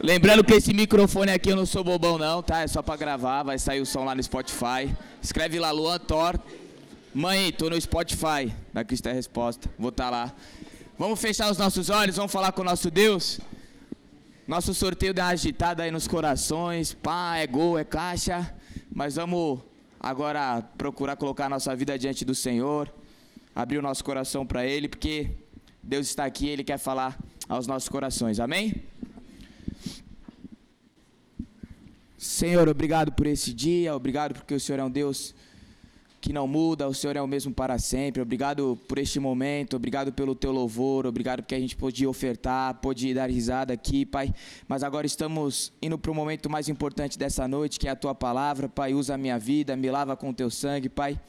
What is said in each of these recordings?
Lembrando que esse microfone aqui eu não sou bobão não, tá? É só pra gravar, vai sair o som lá no Spotify. Escreve lá Luan Thor. Mãe, tô no Spotify. Da Cristo é Resposta. Vou estar tá lá. Vamos fechar os nossos olhos, vamos falar com o nosso Deus. Nosso sorteio dá uma agitada aí nos corações. Pá, é gol, é caixa. Mas vamos agora procurar colocar a nossa vida diante do Senhor. Abrir o nosso coração para Ele, porque Deus está aqui Ele quer falar aos nossos corações. Amém? Senhor, obrigado por esse dia, obrigado porque o Senhor é um Deus que não muda, o Senhor é o mesmo para sempre. Obrigado por este momento, obrigado pelo teu louvor, obrigado porque a gente pôde ofertar, pôde dar risada aqui, Pai. Mas agora estamos indo para o momento mais importante dessa noite, que é a tua palavra, Pai. Usa a minha vida, me lava com o teu sangue, Pai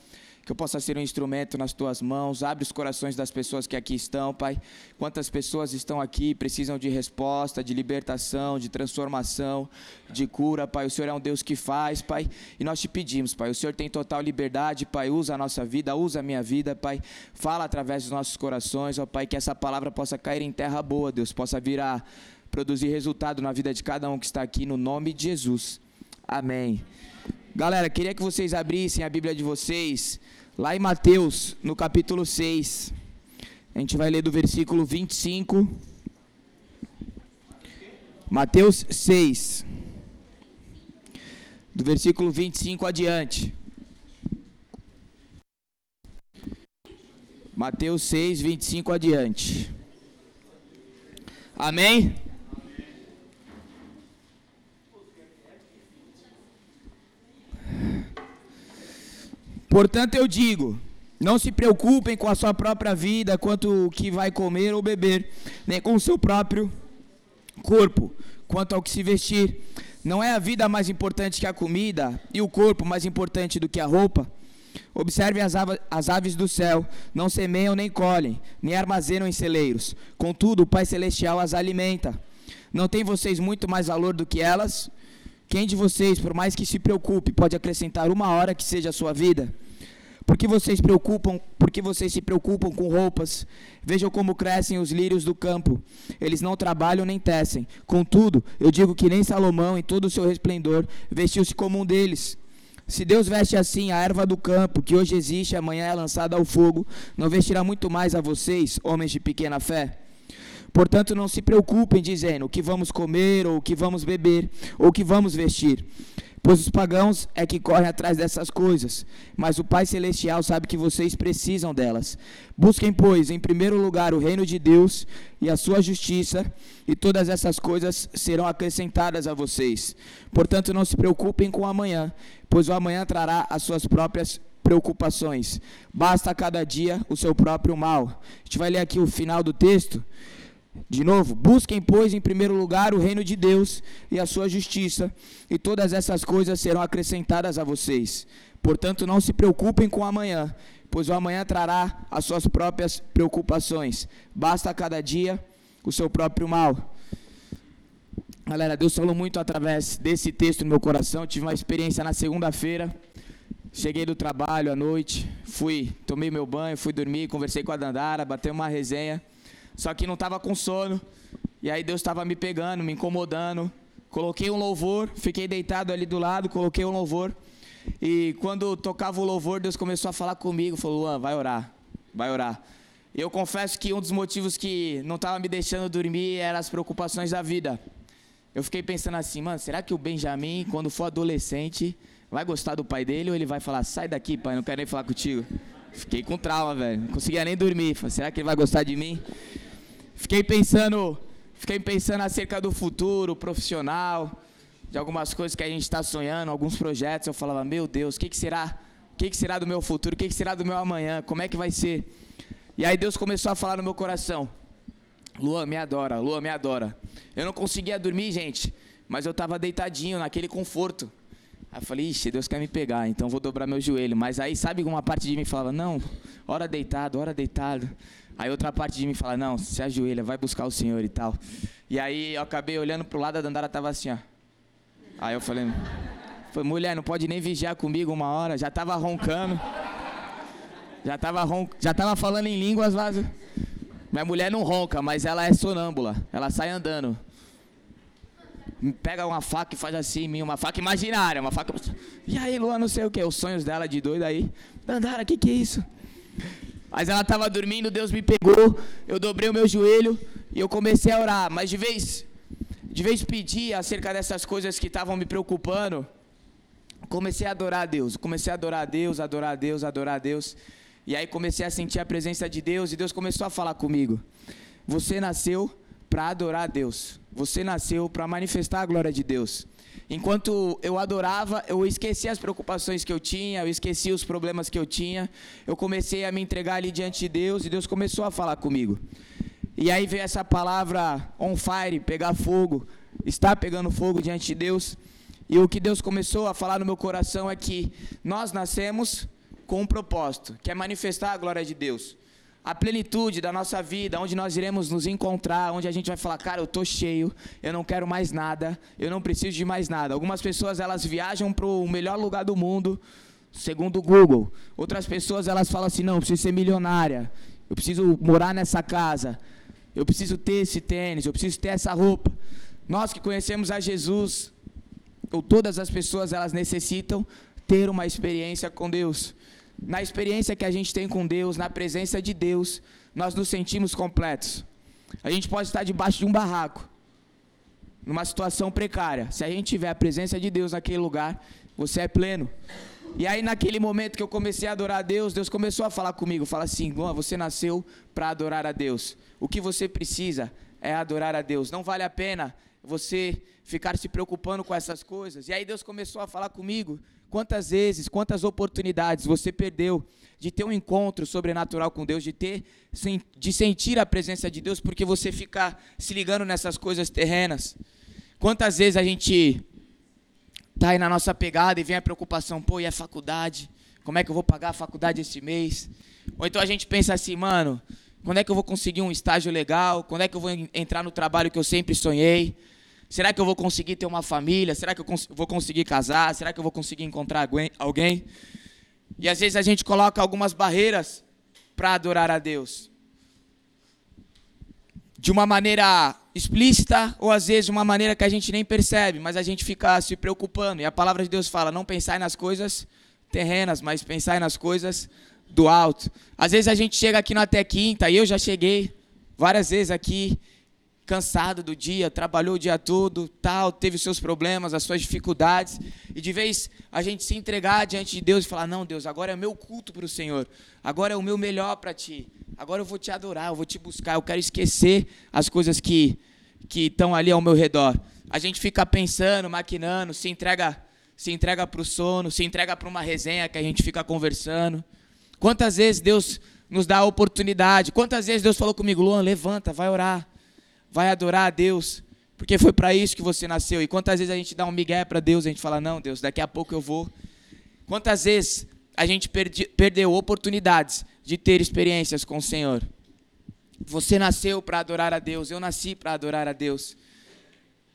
que eu possa ser um instrumento nas tuas mãos. Abre os corações das pessoas que aqui estão, Pai. Quantas pessoas estão aqui precisam de resposta, de libertação, de transformação, de cura, Pai. O Senhor é um Deus que faz, Pai. E nós te pedimos, Pai. O Senhor tem total liberdade, Pai. Usa a nossa vida, usa a minha vida, Pai. Fala através dos nossos corações, ó Pai, que essa palavra possa cair em terra boa, Deus, possa virar produzir resultado na vida de cada um que está aqui, no nome de Jesus. Amém. Galera, queria que vocês abrissem a Bíblia de vocês Lá em Mateus, no capítulo 6, a gente vai ler do versículo 25. Mateus 6, do versículo 25 adiante. Mateus 6, 25 adiante. Amém? Portanto, eu digo: não se preocupem com a sua própria vida, quanto o que vai comer ou beber, nem com o seu próprio corpo, quanto ao que se vestir. Não é a vida mais importante que a comida, e o corpo mais importante do que a roupa? Observe as, as aves do céu, não semeiam nem colhem, nem armazenam em celeiros. Contudo, o Pai Celestial as alimenta. Não tem vocês muito mais valor do que elas? Quem de vocês, por mais que se preocupe, pode acrescentar uma hora que seja a sua vida? Porque vocês preocupam, vocês se preocupam com roupas? Vejam como crescem os lírios do campo. Eles não trabalham nem tecem. Contudo, eu digo que nem Salomão, em todo o seu resplendor, vestiu-se como um deles. Se Deus veste assim a erva do campo, que hoje existe amanhã é lançada ao fogo, não vestirá muito mais a vocês, homens de pequena fé? Portanto, não se preocupem dizendo o que vamos comer, ou o que vamos beber, ou o que vamos vestir. Pois os pagãos é que correm atrás dessas coisas, mas o Pai Celestial sabe que vocês precisam delas. Busquem, pois, em primeiro lugar o reino de Deus e a sua justiça, e todas essas coisas serão acrescentadas a vocês. Portanto, não se preocupem com o amanhã, pois o amanhã trará as suas próprias preocupações. Basta a cada dia o seu próprio mal. A gente vai ler aqui o final do texto. De novo, busquem, pois, em primeiro lugar o reino de Deus e a sua justiça, e todas essas coisas serão acrescentadas a vocês. Portanto, não se preocupem com amanhã, pois o amanhã trará as suas próprias preocupações. Basta a cada dia o seu próprio mal. Galera, Deus falou muito através desse texto no meu coração. Eu tive uma experiência na segunda-feira. Cheguei do trabalho à noite, fui, tomei meu banho, fui dormir, conversei com a Dandara, bateu uma resenha. Só que não estava com sono. E aí Deus estava me pegando, me incomodando. Coloquei um louvor, fiquei deitado ali do lado, coloquei um louvor. E quando tocava o louvor, Deus começou a falar comigo, falou: "Luan, vai orar. Vai orar". Eu confesso que um dos motivos que não estava me deixando dormir eram as preocupações da vida. Eu fiquei pensando assim, mano, será que o Benjamin, quando for adolescente, vai gostar do pai dele ou ele vai falar: "Sai daqui, pai, não quero nem falar contigo"? Fiquei com trauma, velho. Não conseguia nem dormir. Falei, será que ele vai gostar de mim? Fiquei pensando, fiquei pensando acerca do futuro profissional, de algumas coisas que a gente está sonhando, alguns projetos. Eu falava, meu Deus, o que, que será? O que, que será do meu futuro? O que, que será do meu amanhã? Como é que vai ser? E aí Deus começou a falar no meu coração. Lua, me adora, Lua, me adora. Eu não conseguia dormir, gente, mas eu estava deitadinho, naquele conforto. Aí eu falei, ixi, Deus quer me pegar, então vou dobrar meu joelho. Mas aí, sabe, uma parte de mim falava, não, hora deitado, hora deitado. Aí outra parte de mim fala, não, se ajoelha, vai buscar o Senhor e tal. E aí eu acabei olhando pro lado, a Dandara tava assim, ó. Aí eu falei, mulher, não pode nem vigiar comigo uma hora, já tava roncando. Já tava, ron... já tava falando em línguas lá. Minha mulher não ronca, mas ela é sonâmbula, ela sai andando. pega uma faca e faz assim em mim, uma faca imaginária, uma faca. E aí, Luan, não sei o que, os sonhos dela de doida aí. Dandara, o que, que é isso? Mas ela estava dormindo, Deus me pegou, eu dobrei o meu joelho e eu comecei a orar. Mas de vez, de vez pedir acerca dessas coisas que estavam me preocupando, comecei a adorar a Deus. Comecei a adorar a Deus, adorar a Deus, adorar a Deus. E aí comecei a sentir a presença de Deus e Deus começou a falar comigo. Você nasceu para adorar a Deus. Você nasceu para manifestar a glória de Deus. Enquanto eu adorava, eu esqueci as preocupações que eu tinha, eu esqueci os problemas que eu tinha. Eu comecei a me entregar ali diante de Deus e Deus começou a falar comigo. E aí veio essa palavra on fire, pegar fogo, estar pegando fogo diante de Deus. E o que Deus começou a falar no meu coração é que nós nascemos com um propósito, que é manifestar a glória de Deus a plenitude da nossa vida, onde nós iremos nos encontrar, onde a gente vai falar, cara, eu tô cheio, eu não quero mais nada, eu não preciso de mais nada. Algumas pessoas elas viajam para o melhor lugar do mundo, segundo o Google. Outras pessoas elas falam assim, não, eu preciso ser milionária, eu preciso morar nessa casa, eu preciso ter esse tênis, eu preciso ter essa roupa. Nós que conhecemos a Jesus, ou todas as pessoas elas necessitam ter uma experiência com Deus na experiência que a gente tem com Deus, na presença de Deus, nós nos sentimos completos. A gente pode estar debaixo de um barraco, numa situação precária. Se a gente tiver a presença de Deus naquele lugar, você é pleno. E aí, naquele momento que eu comecei a adorar a Deus, Deus começou a falar comigo. Fala assim: Luan, você nasceu para adorar a Deus. O que você precisa é adorar a Deus. Não vale a pena você ficar se preocupando com essas coisas. E aí, Deus começou a falar comigo Quantas vezes, quantas oportunidades você perdeu de ter um encontro sobrenatural com Deus, de ter, de sentir a presença de Deus, porque você fica se ligando nessas coisas terrenas? Quantas vezes a gente tá aí na nossa pegada e vem a preocupação, pô, e a faculdade? Como é que eu vou pagar a faculdade esse mês? Ou então a gente pensa assim, mano, quando é que eu vou conseguir um estágio legal? Quando é que eu vou entrar no trabalho que eu sempre sonhei? Será que eu vou conseguir ter uma família? Será que eu cons vou conseguir casar? Será que eu vou conseguir encontrar alguém? E às vezes a gente coloca algumas barreiras para adorar a Deus. De uma maneira explícita ou às vezes de uma maneira que a gente nem percebe, mas a gente fica se preocupando. E a palavra de Deus fala: não pensai nas coisas terrenas, mas pensai nas coisas do alto. Às vezes a gente chega aqui no até quinta, e eu já cheguei várias vezes aqui, cansado do dia, trabalhou o dia todo, tal, teve os seus problemas, as suas dificuldades, e de vez a gente se entregar diante de Deus e falar: "Não, Deus, agora é meu culto para o Senhor. Agora é o meu melhor para ti. Agora eu vou te adorar, eu vou te buscar, eu quero esquecer as coisas que que estão ali ao meu redor". A gente fica pensando, maquinando, se entrega se entrega para o sono, se entrega para uma resenha que a gente fica conversando. Quantas vezes Deus nos dá a oportunidade? Quantas vezes Deus falou comigo, Luan, levanta, vai orar vai adorar a Deus, porque foi para isso que você nasceu. E quantas vezes a gente dá um migué para Deus, a gente fala: "Não, Deus, daqui a pouco eu vou". Quantas vezes a gente perdi, perdeu oportunidades de ter experiências com o Senhor? Você nasceu para adorar a Deus, eu nasci para adorar a Deus.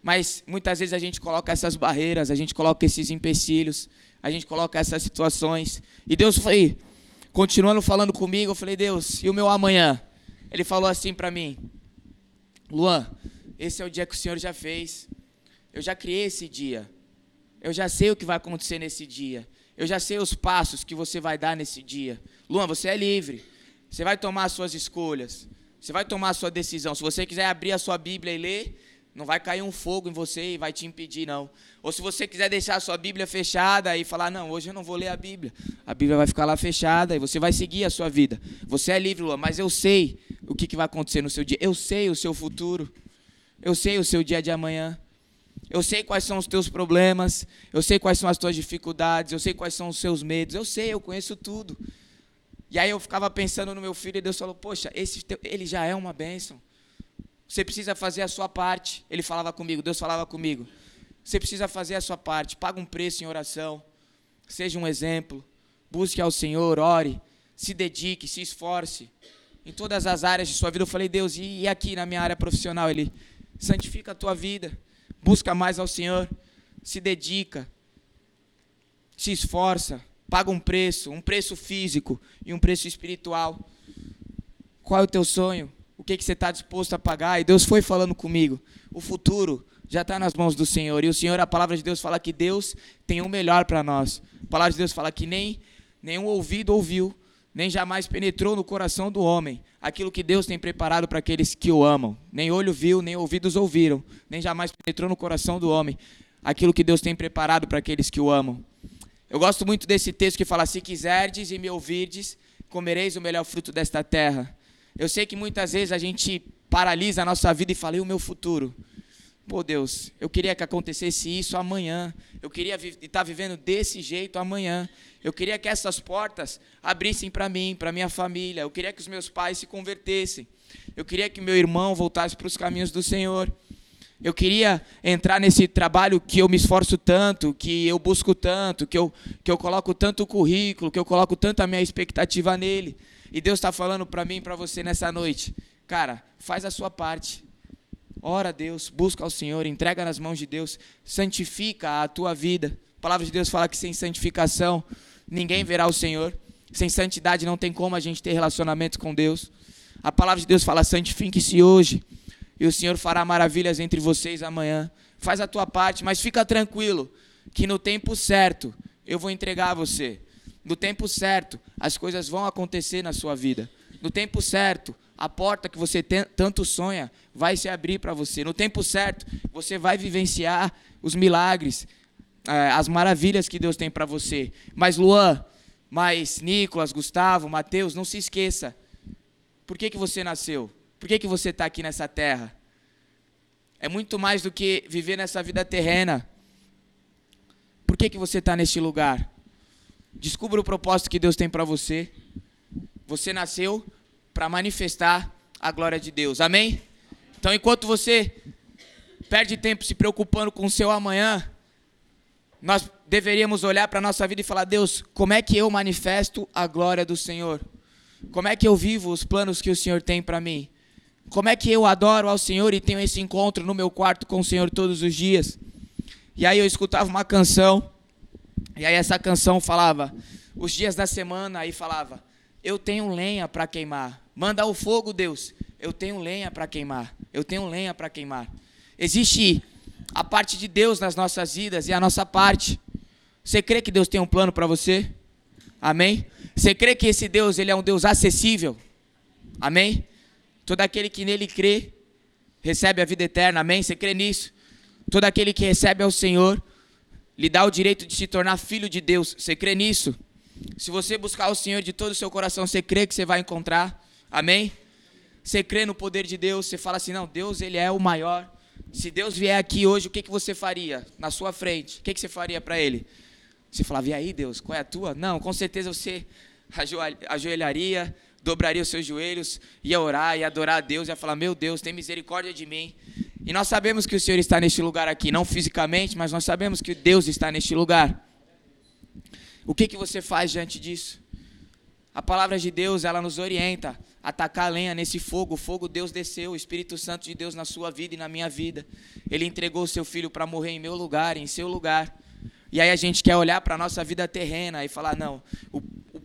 Mas muitas vezes a gente coloca essas barreiras, a gente coloca esses empecilhos, a gente coloca essas situações. E Deus foi continuando falando comigo, eu falei: "Deus, e o meu amanhã?" Ele falou assim para mim: Luan, esse é o dia que o Senhor já fez. Eu já criei esse dia. Eu já sei o que vai acontecer nesse dia. Eu já sei os passos que você vai dar nesse dia. Luan, você é livre. Você vai tomar as suas escolhas. Você vai tomar a sua decisão. Se você quiser abrir a sua Bíblia e ler, não vai cair um fogo em você e vai te impedir, não. Ou se você quiser deixar a sua Bíblia fechada e falar, não, hoje eu não vou ler a Bíblia. A Bíblia vai ficar lá fechada e você vai seguir a sua vida. Você é livre, Luan, mas eu sei o que, que vai acontecer no seu dia. Eu sei o seu futuro. Eu sei o seu dia de amanhã. Eu sei quais são os teus problemas. Eu sei quais são as tuas dificuldades. Eu sei quais são os seus medos. Eu sei, eu conheço tudo. E aí eu ficava pensando no meu filho e Deus falou: Poxa, esse teu, ele já é uma bênção. Você precisa fazer a sua parte. Ele falava comigo, Deus falava comigo. Você precisa fazer a sua parte. Paga um preço em oração. Seja um exemplo. Busque ao Senhor, ore. Se dedique, se esforce. Em todas as áreas de sua vida. Eu falei, Deus, e aqui na minha área profissional? Ele, santifica a tua vida. Busca mais ao Senhor. Se dedica. Se esforça. Paga um preço. Um preço físico e um preço espiritual. Qual é o teu sonho? O que, que você está disposto a pagar. E Deus foi falando comigo. O futuro já está nas mãos do Senhor. E o Senhor, a palavra de Deus fala que Deus tem o melhor para nós. A palavra de Deus fala que nem nenhum ouvido ouviu, nem jamais penetrou no coração do homem aquilo que Deus tem preparado para aqueles que o amam. Nem olho viu, nem ouvidos ouviram, nem jamais penetrou no coração do homem aquilo que Deus tem preparado para aqueles que o amam. Eu gosto muito desse texto que fala: Se quiserdes e me ouvirdes, comereis o melhor fruto desta terra. Eu sei que muitas vezes a gente paralisa a nossa vida e fala: e o meu futuro? Pô, Deus, eu queria que acontecesse isso amanhã. Eu queria estar tá vivendo desse jeito amanhã. Eu queria que essas portas abrissem para mim, para minha família. Eu queria que os meus pais se convertessem. Eu queria que meu irmão voltasse para os caminhos do Senhor. Eu queria entrar nesse trabalho que eu me esforço tanto, que eu busco tanto, que eu, que eu coloco tanto currículo, que eu coloco tanto a minha expectativa nele. E Deus está falando para mim e para você nessa noite. Cara, faz a sua parte. Ora a Deus, busca ao Senhor, entrega nas mãos de Deus, santifica a tua vida. A palavra de Deus fala que sem santificação ninguém verá o Senhor. Sem santidade não tem como a gente ter relacionamento com Deus. A palavra de Deus fala: santifique-se hoje, e o Senhor fará maravilhas entre vocês amanhã. Faz a tua parte, mas fica tranquilo, que no tempo certo eu vou entregar a você. No tempo certo, as coisas vão acontecer na sua vida. No tempo certo, a porta que você tanto sonha vai se abrir para você. No tempo certo, você vai vivenciar os milagres, é, as maravilhas que Deus tem para você. Mas Luan, mas Nicolas, Gustavo, Mateus, não se esqueça. Por que, que você nasceu? Por que, que você está aqui nessa terra? É muito mais do que viver nessa vida terrena. Por que, que você está neste lugar? Descubra o propósito que Deus tem para você. Você nasceu para manifestar a glória de Deus. Amém? Então, enquanto você perde tempo se preocupando com o seu amanhã, nós deveríamos olhar para a nossa vida e falar: Deus, como é que eu manifesto a glória do Senhor? Como é que eu vivo os planos que o Senhor tem para mim? Como é que eu adoro ao Senhor e tenho esse encontro no meu quarto com o Senhor todos os dias? E aí eu escutava uma canção, e aí essa canção falava, os dias da semana, aí falava, eu tenho lenha para queimar. Manda o fogo, Deus. Eu tenho lenha para queimar. Eu tenho lenha para queimar. Existe a parte de Deus nas nossas vidas e a nossa parte. Você crê que Deus tem um plano para você? Amém? Você crê que esse Deus ele é um Deus acessível? Amém? Todo aquele que nele crê recebe a vida eterna. Amém? Você crê nisso? Todo aquele que recebe ao Senhor lhe dá o direito de se tornar filho de Deus. Você crê nisso? Se você buscar o Senhor de todo o seu coração, você crê que você vai encontrar? Amém? Você crê no poder de Deus, você fala assim: não, Deus ele é o maior. Se Deus vier aqui hoje, o que, que você faria na sua frente? O que, que você faria para Ele? Você falava, e aí Deus, qual é a tua? Não, com certeza você ajoelharia, dobraria os seus joelhos, ia orar, ia adorar a Deus, ia falar, meu Deus, tem misericórdia de mim. E nós sabemos que o Senhor está neste lugar aqui, não fisicamente, mas nós sabemos que Deus está neste lugar. O que, que você faz diante disso? A palavra de Deus, ela nos orienta a tacar lenha nesse fogo. O fogo Deus desceu, o Espírito Santo de Deus na sua vida e na minha vida. Ele entregou o seu filho para morrer em meu lugar, em seu lugar. E aí a gente quer olhar para a nossa vida terrena e falar: não, o,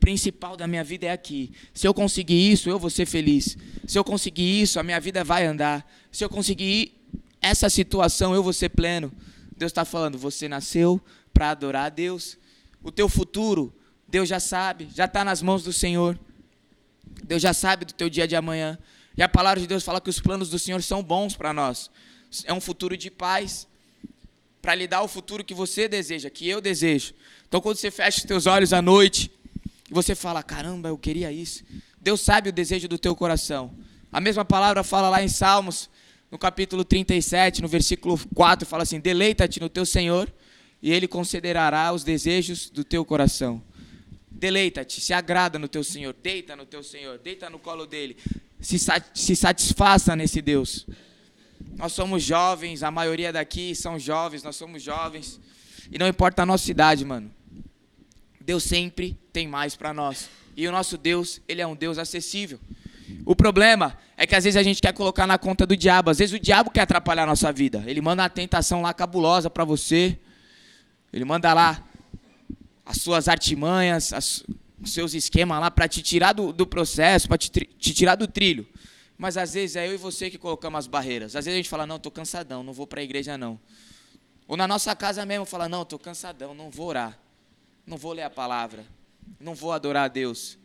principal da minha vida é aqui. Se eu conseguir isso, eu vou ser feliz. Se eu conseguir isso, a minha vida vai andar. Se eu conseguir essa situação, eu vou ser pleno. Deus está falando: você nasceu para adorar a Deus. O teu futuro Deus já sabe, já está nas mãos do Senhor. Deus já sabe do teu dia de amanhã. E a palavra de Deus fala que os planos do Senhor são bons para nós. É um futuro de paz. Para lhe dar o futuro que você deseja, que eu desejo. Então, quando você fecha os teus olhos à noite, e você fala: caramba, eu queria isso. Deus sabe o desejo do teu coração. A mesma palavra fala lá em Salmos, no capítulo 37, no versículo 4, fala assim: Deleita-te no teu Senhor, e Ele concederá os desejos do teu coração. Deleita-te, se agrada no teu Senhor, deita no teu Senhor, deita no colo dele, se, se satisfaça nesse Deus. Nós somos jovens, a maioria daqui são jovens, nós somos jovens, e não importa a nossa idade, mano. Deus sempre tem mais para nós. E o nosso Deus, ele é um Deus acessível. O problema é que às vezes a gente quer colocar na conta do diabo. Às vezes o diabo quer atrapalhar a nossa vida. Ele manda uma tentação lá cabulosa para você. Ele manda lá as suas artimanhas, as, os seus esquemas lá para te tirar do, do processo, para te, te, tirar do trilho. Mas às vezes é eu e você que colocamos as barreiras. Às vezes a gente fala, não, estou cansadão, não vou para a igreja não. Ou na nossa casa mesmo fala, não, estou cansadão, não vou orar. Não vou ler a palavra. Não vou adorar a Deus.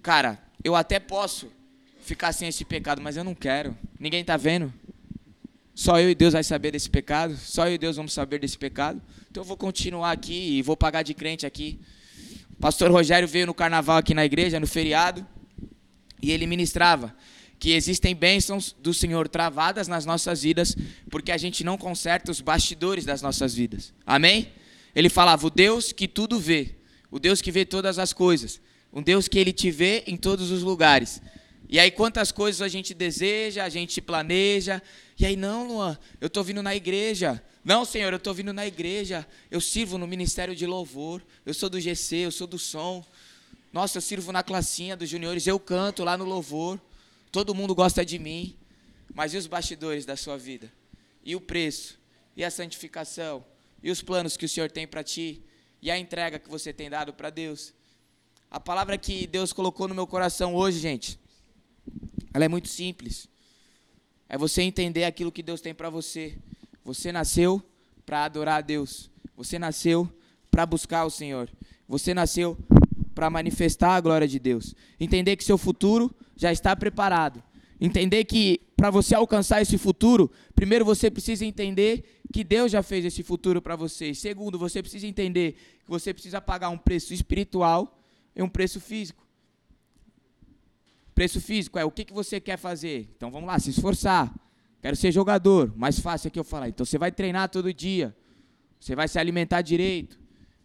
Cara, eu até posso ficar sem esse pecado, mas eu não quero. Ninguém está vendo. Só eu e Deus vai saber desse pecado. Só eu e Deus vamos saber desse pecado. Então eu vou continuar aqui e vou pagar de crente aqui. O pastor Rogério veio no carnaval aqui na igreja, no feriado, e ele ministrava que existem bênçãos do Senhor travadas nas nossas vidas, porque a gente não conserta os bastidores das nossas vidas. Amém? Ele falava: o Deus que tudo vê, o Deus que vê todas as coisas, um Deus que ele te vê em todos os lugares. E aí, quantas coisas a gente deseja, a gente planeja. E aí, não, Luan, eu estou vindo na igreja. Não, Senhor, eu estou vindo na igreja. Eu sirvo no ministério de louvor. Eu sou do GC, eu sou do som. Nossa, eu sirvo na classinha dos juniores. Eu canto lá no louvor todo mundo gosta de mim, mas e os bastidores da sua vida? E o preço? E a santificação? E os planos que o Senhor tem para ti? E a entrega que você tem dado para Deus? A palavra que Deus colocou no meu coração hoje, gente, ela é muito simples. É você entender aquilo que Deus tem para você. Você nasceu para adorar a Deus. Você nasceu para buscar o Senhor. Você nasceu para manifestar a glória de Deus. Entender que seu futuro já está preparado. Entender que para você alcançar esse futuro, primeiro você precisa entender que Deus já fez esse futuro para você. Segundo, você precisa entender que você precisa pagar um preço espiritual e um preço físico. Preço físico é o que, que você quer fazer. Então vamos lá, se esforçar. Quero ser jogador. Mais fácil aqui eu falar. Então você vai treinar todo dia. Você vai se alimentar direito.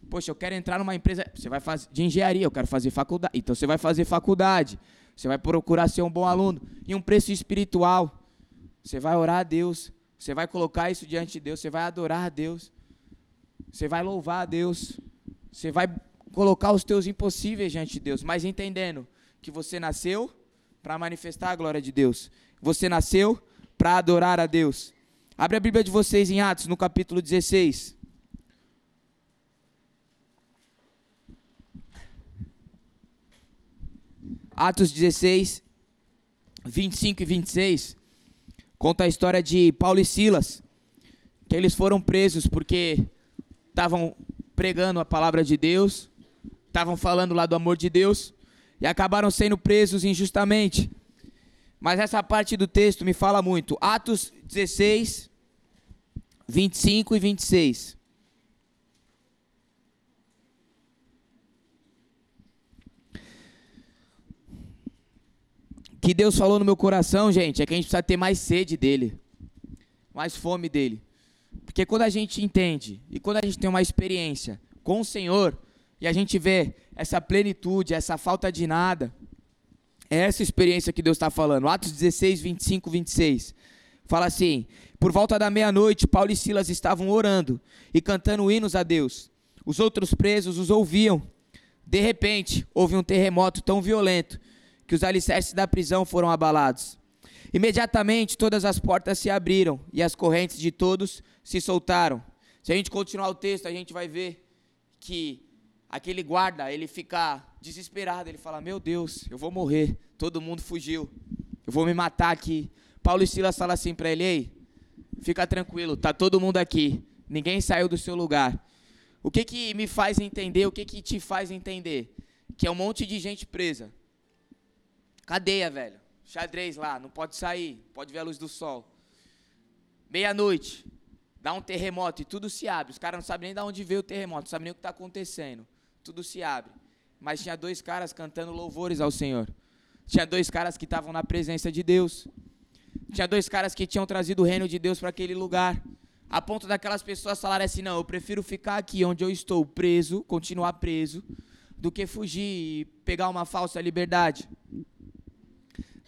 Poxa, eu quero entrar numa empresa. Você vai fazer de engenharia, eu quero fazer faculdade. Então você vai fazer faculdade. Você vai procurar ser um bom aluno. E um preço espiritual. Você vai orar a Deus. Você vai colocar isso diante de Deus. Você vai adorar a Deus. Você vai louvar a Deus. Você vai colocar os teus impossíveis diante de Deus. Mas entendendo que você nasceu para manifestar a glória de Deus. Você nasceu para adorar a Deus. Abre a Bíblia de vocês em Atos, no capítulo 16. Atos 16, 25 e 26, conta a história de Paulo e Silas, que eles foram presos porque estavam pregando a palavra de Deus, estavam falando lá do amor de Deus, e acabaram sendo presos injustamente. Mas essa parte do texto me fala muito. Atos 16, 25 e 26. Que Deus falou no meu coração, gente, é que a gente precisa ter mais sede dele, mais fome dele. Porque quando a gente entende e quando a gente tem uma experiência com o Senhor e a gente vê essa plenitude, essa falta de nada, é essa experiência que Deus está falando. Atos 16, 25, 26. Fala assim: Por volta da meia-noite, Paulo e Silas estavam orando e cantando hinos a Deus. Os outros presos os ouviam. De repente, houve um terremoto tão violento que os alicerces da prisão foram abalados. Imediatamente todas as portas se abriram e as correntes de todos se soltaram. Se a gente continuar o texto, a gente vai ver que aquele guarda, ele fica desesperado, ele fala: "Meu Deus, eu vou morrer. Todo mundo fugiu. Eu vou me matar aqui". Paulo e Silas falam assim para ele: "Ei, fica tranquilo, tá todo mundo aqui. Ninguém saiu do seu lugar". O que que me faz entender? O que que te faz entender? Que é um monte de gente presa. Cadeia, velho. Xadrez lá, não pode sair, pode ver a luz do sol. Meia-noite, dá um terremoto e tudo se abre. Os caras não sabem nem de onde veio o terremoto, não sabem nem o que está acontecendo. Tudo se abre. Mas tinha dois caras cantando louvores ao Senhor. Tinha dois caras que estavam na presença de Deus. Tinha dois caras que tinham trazido o reino de Deus para aquele lugar. A ponto daquelas pessoas falarem assim: não, eu prefiro ficar aqui onde eu estou preso, continuar preso, do que fugir e pegar uma falsa liberdade.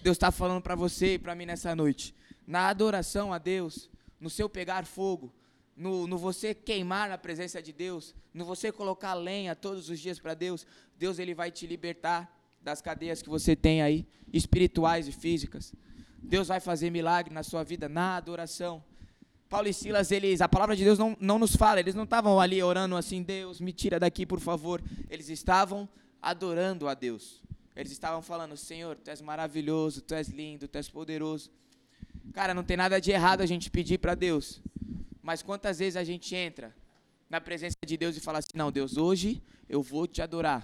Deus está falando para você e para mim nessa noite. Na adoração a Deus, no seu pegar fogo, no, no, você queimar na presença de Deus, no você colocar lenha todos os dias para Deus, Deus ele vai te libertar das cadeias que você tem aí, espirituais e físicas. Deus vai fazer milagre na sua vida na adoração. Paulo e Silas, eles, a palavra de Deus não, não nos fala, eles não estavam ali orando assim, Deus, me tira daqui, por favor. Eles estavam adorando a Deus. Eles estavam falando: Senhor, tu és maravilhoso, tu és lindo, tu és poderoso. Cara, não tem nada de errado a gente pedir para Deus. Mas quantas vezes a gente entra na presença de Deus e fala assim: Não, Deus, hoje eu vou te adorar.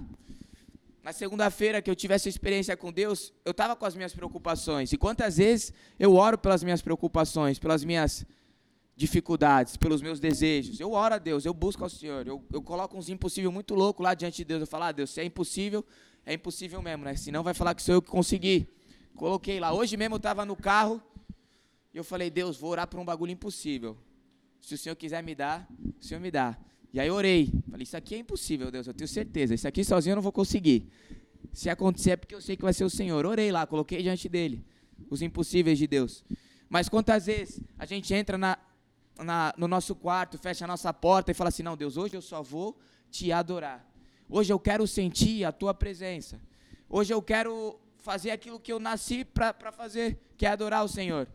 Na segunda-feira que eu tive essa experiência com Deus, eu estava com as minhas preocupações. E quantas vezes eu oro pelas minhas preocupações, pelas minhas dificuldades, pelos meus desejos. Eu oro a Deus, eu busco ao Senhor. Eu, eu coloco uns impossíveis muito loucos lá diante de Deus. Eu falo, ah, Deus, se é impossível, é impossível mesmo, né? Senão vai falar que sou eu que consegui. Coloquei lá. Hoje mesmo eu estava no carro e eu falei, Deus, vou orar por um bagulho impossível. Se o Senhor quiser me dar, o Senhor me dá. E aí orei. Falei, isso aqui é impossível, Deus, eu tenho certeza. Isso aqui sozinho eu não vou conseguir. Se acontecer é porque eu sei que vai ser o Senhor. Orei lá, coloquei diante dele os impossíveis de Deus. Mas quantas vezes a gente entra na, na, no nosso quarto, fecha a nossa porta e fala assim: Não, Deus, hoje eu só vou te adorar. Hoje eu quero sentir a tua presença. Hoje eu quero fazer aquilo que eu nasci para fazer, que é adorar o Senhor.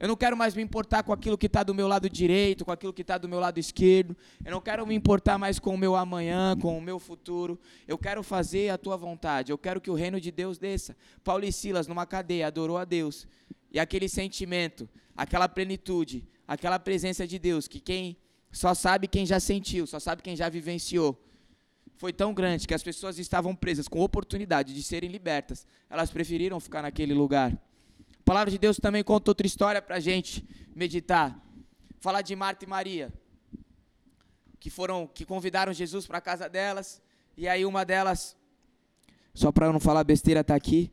Eu não quero mais me importar com aquilo que está do meu lado direito, com aquilo que está do meu lado esquerdo. Eu não quero me importar mais com o meu amanhã, com o meu futuro. Eu quero fazer a tua vontade. Eu quero que o reino de Deus desça. Paulo e Silas, numa cadeia, adorou a Deus. E aquele sentimento, aquela plenitude, aquela presença de Deus, que quem só sabe quem já sentiu, só sabe quem já vivenciou, foi tão grande que as pessoas estavam presas com oportunidade de serem libertas. Elas preferiram ficar naquele lugar palavra de Deus também conta outra história para a gente meditar. Falar de Marta e Maria, que foram, que convidaram Jesus para a casa delas, e aí uma delas, só para eu não falar besteira, está aqui.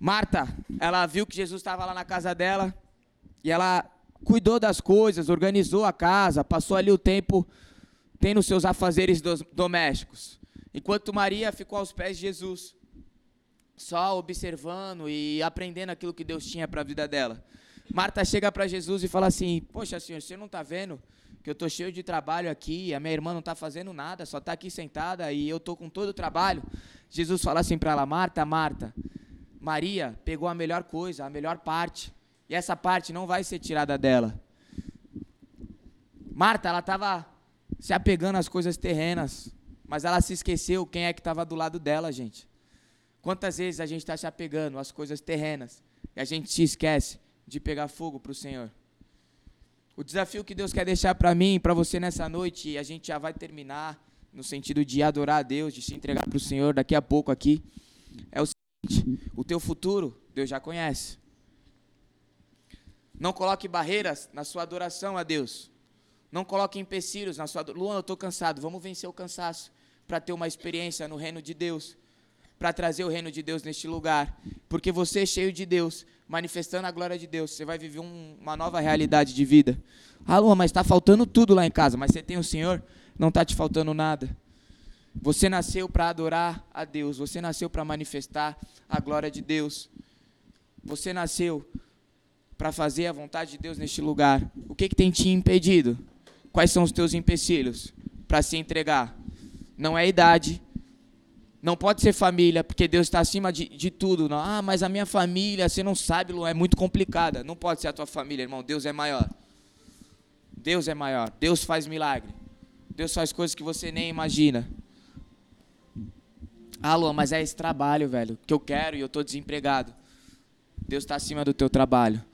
Marta, ela viu que Jesus estava lá na casa dela, e ela cuidou das coisas, organizou a casa, passou ali o tempo tendo seus afazeres domésticos. Enquanto Maria ficou aos pés de Jesus só observando e aprendendo aquilo que Deus tinha para a vida dela. Marta chega para Jesus e fala assim: Poxa, senhor, você não está vendo que eu estou cheio de trabalho aqui, a minha irmã não está fazendo nada, só está aqui sentada e eu estou com todo o trabalho. Jesus fala assim para ela: Marta, Marta, Maria pegou a melhor coisa, a melhor parte, e essa parte não vai ser tirada dela. Marta, ela estava se apegando às coisas terrenas, mas ela se esqueceu quem é que estava do lado dela, gente. Quantas vezes a gente está se apegando às coisas terrenas e a gente se esquece de pegar fogo para o Senhor? O desafio que Deus quer deixar para mim para você nessa noite, e a gente já vai terminar no sentido de adorar a Deus, de se entregar para o Senhor daqui a pouco aqui, é o seguinte: o teu futuro Deus já conhece. Não coloque barreiras na sua adoração a Deus. Não coloque empecilhos na sua Luan, eu estou cansado. Vamos vencer o cansaço para ter uma experiência no reino de Deus para trazer o reino de Deus neste lugar. Porque você, é cheio de Deus, manifestando a glória de Deus, você vai viver um, uma nova realidade de vida. Ah, Lua, mas está faltando tudo lá em casa. Mas você tem o Senhor, não está te faltando nada. Você nasceu para adorar a Deus. Você nasceu para manifestar a glória de Deus. Você nasceu para fazer a vontade de Deus neste lugar. O que, que tem te impedido? Quais são os teus empecilhos para se entregar? Não é idade, não pode ser família, porque Deus está acima de, de tudo. Não. Ah, mas a minha família, você não sabe, Lu, é muito complicada. Não pode ser a tua família, irmão. Deus é maior. Deus é maior. Deus faz milagre. Deus faz coisas que você nem imagina. Ah, Lu, mas é esse trabalho, velho, que eu quero e eu estou desempregado. Deus está acima do teu trabalho.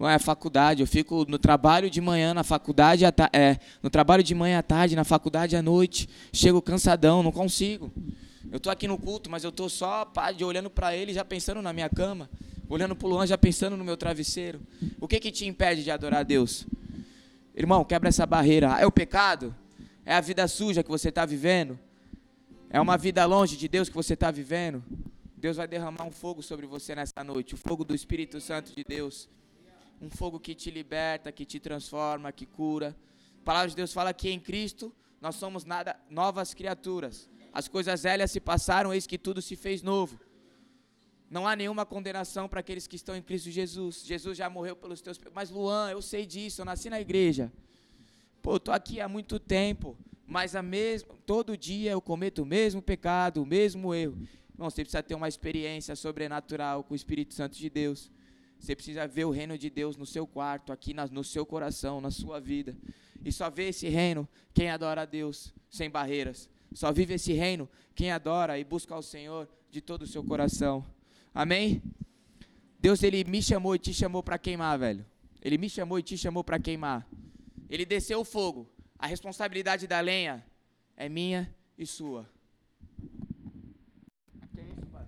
Não é faculdade, eu fico no trabalho de manhã, na faculdade, é, no trabalho de manhã à tarde, na faculdade à noite. Chego cansadão, não consigo. Eu estou aqui no culto, mas eu estou só pá, de olhando para ele, já pensando na minha cama, olhando para o Luan, já pensando no meu travesseiro. O que que te impede de adorar a Deus? Irmão, quebra essa barreira. É o pecado? É a vida suja que você está vivendo? É uma vida longe de Deus que você está vivendo? Deus vai derramar um fogo sobre você nessa noite, o fogo do Espírito Santo de Deus. Um fogo que te liberta, que te transforma, que cura. A palavra de Deus fala que em Cristo nós somos nada, novas criaturas. As coisas velhas se passaram, eis que tudo se fez novo. Não há nenhuma condenação para aqueles que estão em Cristo Jesus. Jesus já morreu pelos teus pecados. Mas Luan, eu sei disso, eu nasci na igreja. Pô, eu tô aqui há muito tempo, mas a mesmo, todo dia eu cometo o mesmo pecado, o mesmo erro. Irmão, você precisa ter uma experiência sobrenatural com o Espírito Santo de Deus. Você precisa ver o reino de Deus no seu quarto, aqui no seu coração, na sua vida. E só vê esse reino quem adora a Deus sem barreiras. Só vive esse reino quem adora e busca ao Senhor de todo o seu coração. Amém? Deus, Ele me chamou e te chamou para queimar, velho. Ele me chamou e te chamou para queimar. Ele desceu o fogo. A responsabilidade da lenha é minha e sua. Que isso, pai?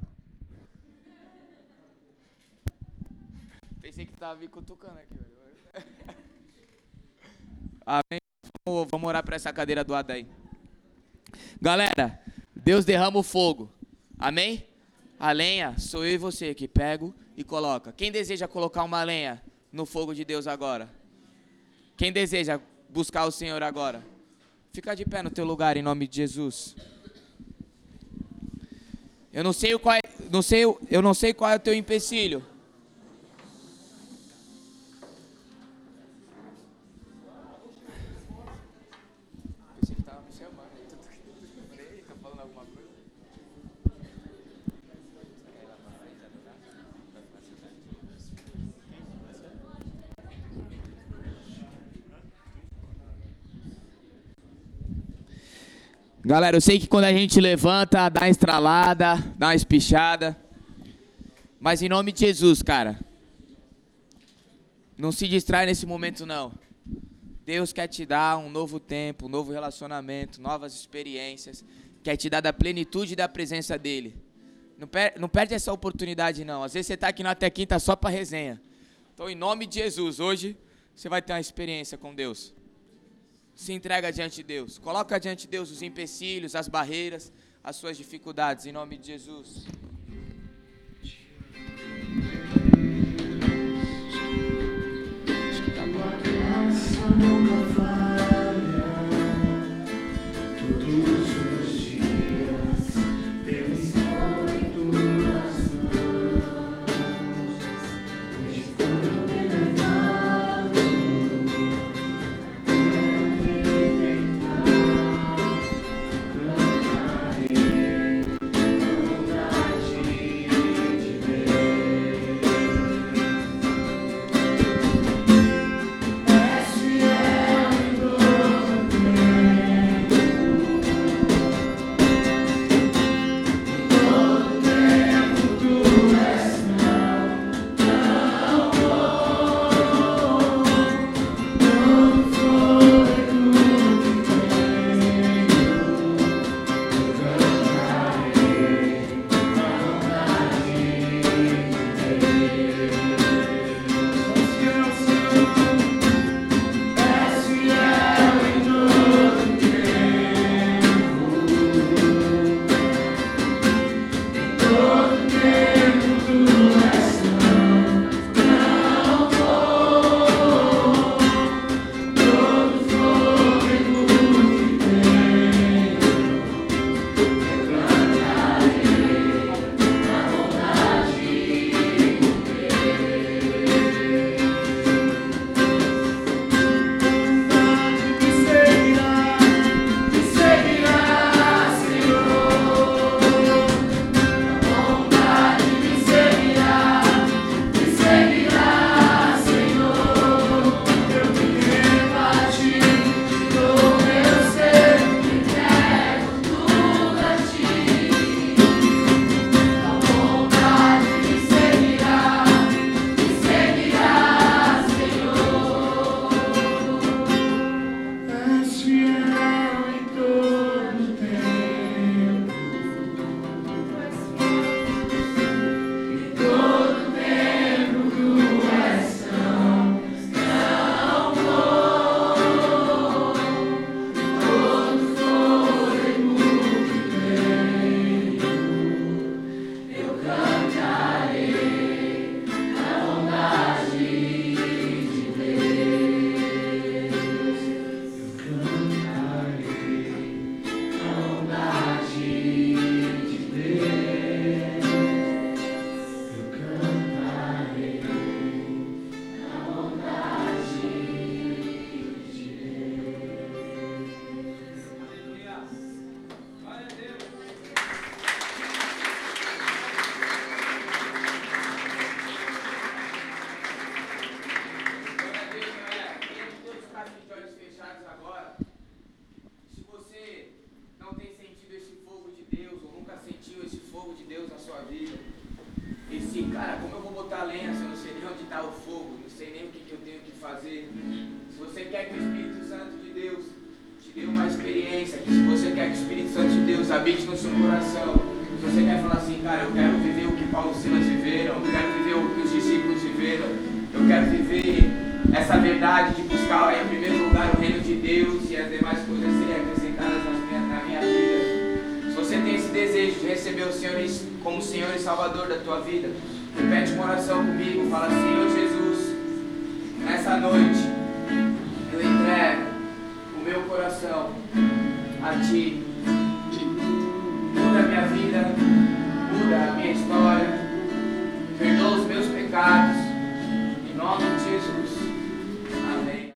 Pensei que tava me cutucando aqui, velho. Amém. Vamos, vamos orar para essa cadeira do aí. Galera, Deus derrama o fogo. Amém? A lenha sou eu e você que pego e coloca. Quem deseja colocar uma lenha no fogo de Deus agora? Quem deseja buscar o Senhor agora? Fica de pé no teu lugar em nome de Jesus. Eu não sei qual é, não sei, eu não sei qual é o teu empecilho. Galera, eu sei que quando a gente levanta, dá uma estralada, dá uma espichada. Mas em nome de Jesus, cara. Não se distrai nesse momento, não. Deus quer te dar um novo tempo, um novo relacionamento, novas experiências. Quer te dar da plenitude da presença dEle. Não, per não perde essa oportunidade, não. Às vezes você está aqui na até quinta só para resenha. Então, em nome de Jesus, hoje você vai ter uma experiência com Deus se entrega diante de Deus. Coloca diante de Deus os empecilhos, as barreiras, as suas dificuldades, em nome de Jesus. Acho que tá. Lord. cara, como eu vou botar lenha se eu não sei nem onde está o fogo, não sei nem o que, que eu tenho que fazer. Se você quer que o Espírito Santo de Deus te dê uma experiência, que se você quer que o Espírito Santo de Deus habite no seu coração, se você quer falar assim, cara, eu quero viver o que Paulo e Silas viveram, eu quero viver o que os discípulos viveram, eu quero viver essa verdade de buscar em primeiro lugar o reino de Deus e as demais coisas serem acrescentadas na minha, vida. Se você tem esse desejo de receber o Senhor em como Senhor e Salvador da tua vida, repete uma oração comigo, fala, Senhor Jesus, nessa noite eu entrego o meu coração a Ti.